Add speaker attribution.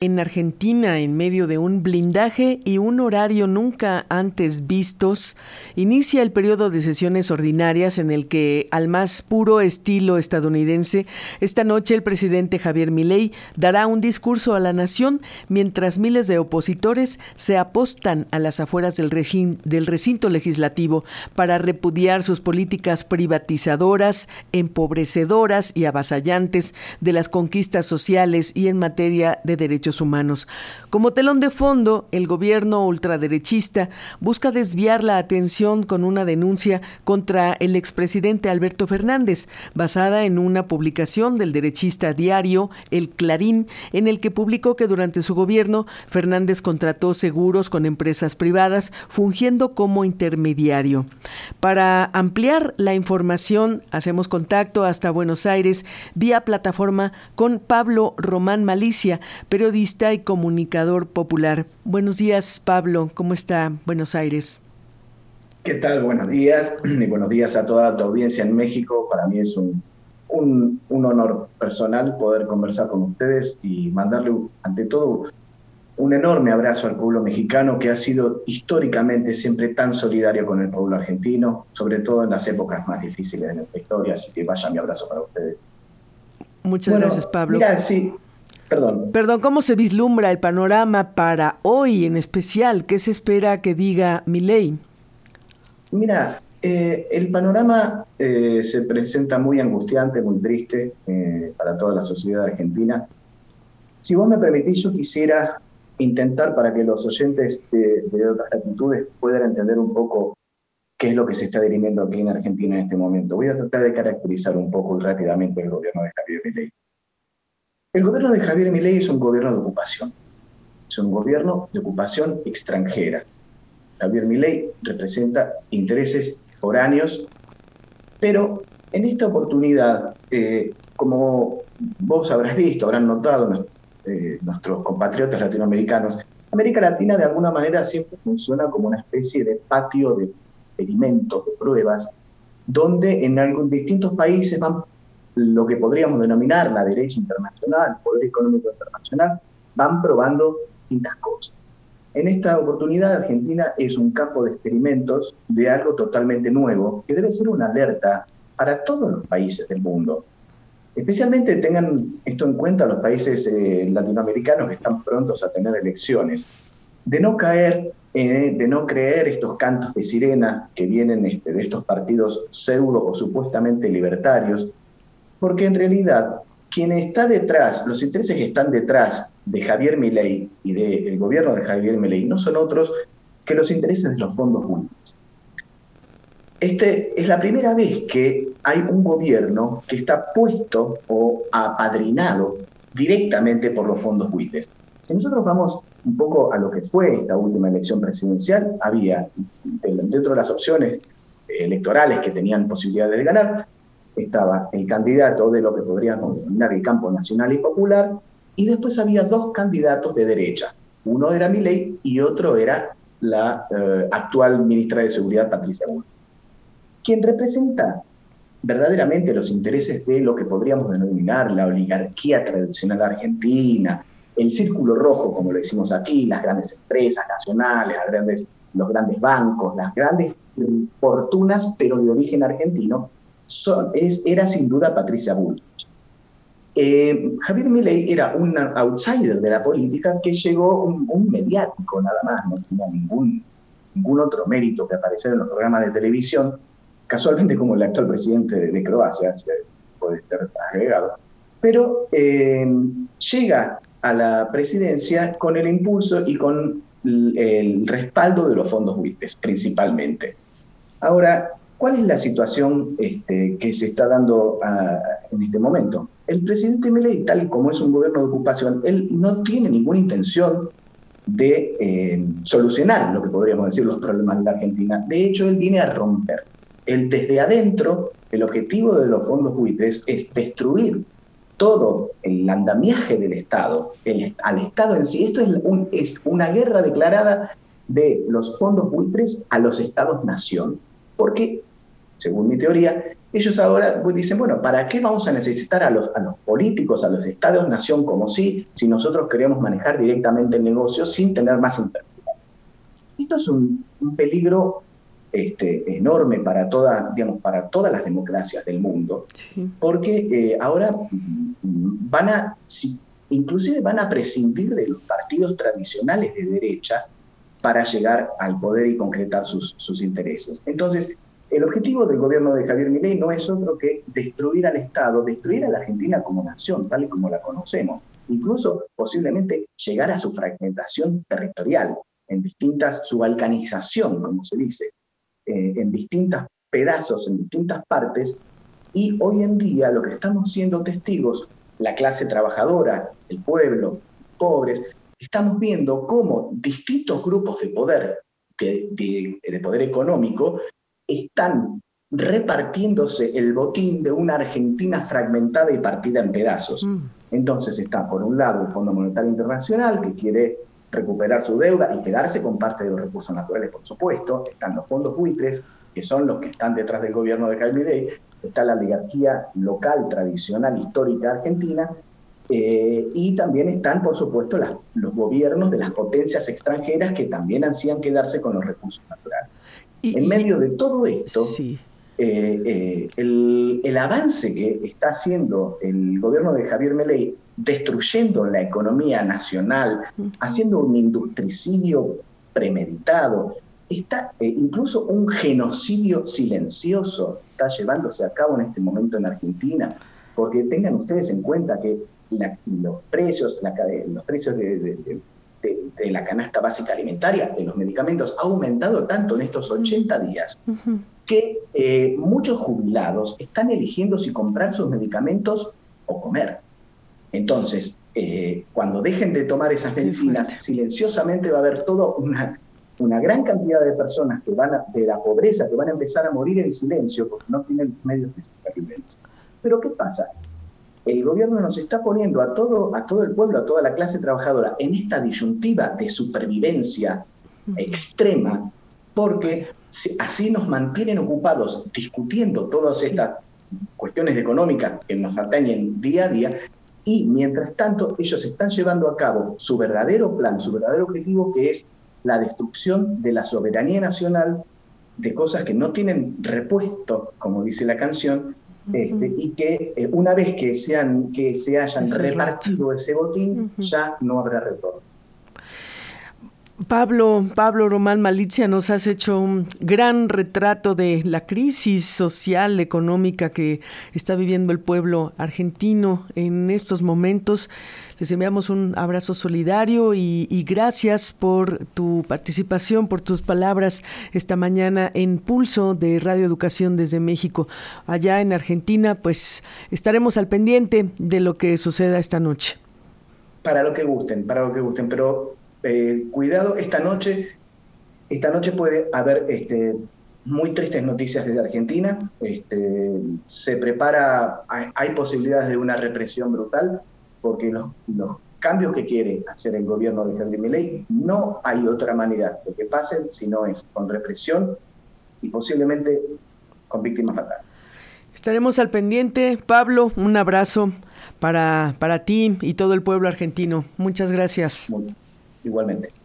Speaker 1: En Argentina, en medio de un blindaje y un horario nunca antes vistos, inicia el periodo de sesiones ordinarias en el que, al más puro estilo estadounidense, esta noche el presidente Javier Milei dará un discurso a la nación mientras miles de opositores se apostan a las afueras del, del recinto legislativo para repudiar sus políticas privatizadoras, empobrecedoras y avasallantes de las conquistas sociales y en materia de derechos humanos. Como telón de fondo, el gobierno ultraderechista busca desviar la atención con una denuncia contra el expresidente Alberto Fernández, basada en una publicación del derechista diario El Clarín, en el que publicó que durante su gobierno Fernández contrató seguros con empresas privadas, fungiendo como intermediario. Para ampliar la información, hacemos contacto hasta Buenos Aires vía plataforma con Pablo Román Malicia, periodista y comunicador popular. Buenos días, Pablo. ¿Cómo está Buenos Aires?
Speaker 2: ¿Qué tal? Buenos días y buenos días a toda tu audiencia en México. Para mí es un, un, un honor personal poder conversar con ustedes y mandarle, ante todo, un enorme abrazo al pueblo mexicano que ha sido históricamente siempre tan solidario con el pueblo argentino, sobre todo en las épocas más difíciles de nuestra historia. Así que vaya mi abrazo para ustedes.
Speaker 1: Muchas gracias, Pablo.
Speaker 2: Mira, sí, Perdón.
Speaker 1: Perdón, ¿cómo se vislumbra el panorama para hoy en especial? ¿Qué se espera que diga mi ley?
Speaker 2: Mira, eh, el panorama eh, se presenta muy angustiante, muy triste eh, para toda la sociedad argentina. Si vos me permitís, yo quisiera intentar para que los oyentes de, de otras latitudes puedan entender un poco qué es lo que se está dirimiendo aquí en Argentina en este momento. Voy a tratar de caracterizar un poco y rápidamente el gobierno de Javier Milei. El gobierno de Javier Milei es un gobierno de ocupación. Es un gobierno de ocupación extranjera. Javier Milei representa intereses foráneos, pero en esta oportunidad, eh, como vos habrás visto, habrán notado eh, nuestros compatriotas latinoamericanos, América Latina de alguna manera siempre funciona como una especie de patio de experimentos, de pruebas, donde en algún, distintos países van lo que podríamos denominar la derecha internacional, el poder económico internacional, van probando distintas cosas. En esta oportunidad, Argentina es un campo de experimentos de algo totalmente nuevo, que debe ser una alerta para todos los países del mundo. Especialmente tengan esto en cuenta los países eh, latinoamericanos que están prontos a tener elecciones, de no caer, eh, de no creer estos cantos de sirena que vienen este, de estos partidos pseudo o supuestamente libertarios, porque en realidad quien está detrás, los intereses que están detrás de Javier Milei y del gobierno de Javier Milei no son otros que los intereses de los fondos públicos. Este es la primera vez que hay un gobierno que está puesto o apadrinado directamente por los fondos buitres. Si nosotros vamos un poco a lo que fue esta última elección presidencial, había dentro de las opciones electorales que tenían posibilidad de ganar, estaba el candidato de lo que podríamos denominar el campo nacional y popular, y después había dos candidatos de derecha. Uno era Milei y otro era la eh, actual ministra de Seguridad, Patricia Bull. Quien representa verdaderamente los intereses de lo que podríamos denominar la oligarquía tradicional argentina, el círculo rojo, como lo decimos aquí, las grandes empresas nacionales, los grandes bancos, las grandes fortunas, pero de origen argentino, es, era sin duda Patricia Bullrich. Eh, Javier Milei era un outsider de la política que llegó un, mediático nada más, no tenía ningún, ningún otro mérito que aparecer en los programas de televisión, casualmente como el actual presidente de, Croacia, puede estar agregado, pero eh, llega a la presidencia con el impulso y con el, respaldo de los fondos buitres, principalmente. Ahora, ¿Cuál es la situación este, que se está dando ah, en este momento? El presidente Milei, tal como es un gobierno de ocupación, él no tiene ninguna intención de eh, solucionar lo que podríamos decir los problemas de la Argentina. De hecho, él viene a romper. Él desde adentro, el objetivo de los fondos buitres es destruir todo el andamiaje del Estado, el, al Estado en sí. Esto es, es una guerra declarada de los fondos buitres a los Estados-nación. Porque según mi teoría, ellos ahora dicen, bueno, ¿para qué vamos a necesitar a los, a los políticos, a los estados-nación como si, si nosotros queremos manejar directamente el negocio sin tener más intervención? Esto es un, peligro este, enorme para, toda, digamos, para todas las democracias del mundo, porque eh, ahora van a, inclusive van a prescindir de los partidos tradicionales de derecha para llegar al poder y concretar sus, sus intereses. Entonces, el objetivo del gobierno de Javier Milei no es otro que destruir al Estado, destruir a la Argentina como nación, tal y como la conocemos, incluso posiblemente llegar a su fragmentación territorial, en distintas, su balcanización, como se dice, eh, en distintos pedazos, en distintas partes, y hoy en día lo que estamos siendo testigos, la clase trabajadora, el pueblo, pobres, estamos viendo cómo distintos grupos de poder, de poder económico, están repartiéndose el botín de una Argentina fragmentada y partida en pedazos. Mm. Entonces está, por un lado, el Fondo Monetario Internacional, que quiere recuperar su deuda y quedarse con parte de los recursos naturales, por supuesto. Están los fondos buitres, que son los que están detrás del gobierno de Jaime Está la oligarquía local, tradicional, histórica argentina. Eh, y también están, por supuesto, los gobiernos de las potencias extranjeras que también ansían quedarse con los recursos naturales en medio de todo esto, eh, eh, el, avance que está haciendo el gobierno de Javier Meley, destruyendo la economía nacional, haciendo un industricidio premeditado, está eh, incluso un genocidio silencioso está llevándose a cabo en este momento en Argentina, porque tengan ustedes en cuenta que los precios, los precios de de, la canasta básica alimentaria, de los medicamentos, ha aumentado tanto en estos 80 días que eh, muchos jubilados están eligiendo si comprar sus medicamentos o comer. Entonces, eh, cuando dejen de tomar esas medicinas, silenciosamente va a haber toda una, una gran cantidad de personas que van de la pobreza, que van a empezar a morir en silencio porque no tienen medios de supervivencia. Pero ¿qué pasa? El gobierno nos está poniendo a todo, a todo el pueblo, a toda la clase trabajadora en esta disyuntiva de supervivencia extrema, porque así nos mantienen ocupados discutiendo todas estas cuestiones económicas que nos atañen día a día, y mientras tanto ellos están llevando a cabo su verdadero plan, su verdadero objetivo, que es la destrucción de la soberanía nacional de cosas que no tienen repuesto, como dice la canción, este, y que eh, una vez que, sean, que se hayan repartido ese botín, ya no habrá retorno.
Speaker 1: Pablo, Pablo Román Malicia, nos has hecho un gran retrato de la crisis social, económica que está viviendo el pueblo argentino en estos momentos. Les enviamos un abrazo solidario y, gracias por tu participación, por tus palabras esta mañana en Pulso de Radio Educación desde México. Allá en Argentina, pues estaremos al pendiente de lo que suceda esta noche.
Speaker 2: Para lo que gusten, para lo que gusten, pero eh, cuidado, esta noche, esta noche puede haber este, muy tristes noticias desde Argentina. Este, se prepara, hay, posibilidades de una represión brutal, porque los, cambios que quiere hacer el gobierno de Javier Milei, no hay otra manera de que pasen si no es con represión y posiblemente con víctimas fatales.
Speaker 1: Estaremos al pendiente. Pablo, un abrazo para, para ti y todo el pueblo argentino. Muchas gracias.
Speaker 2: Igualmente.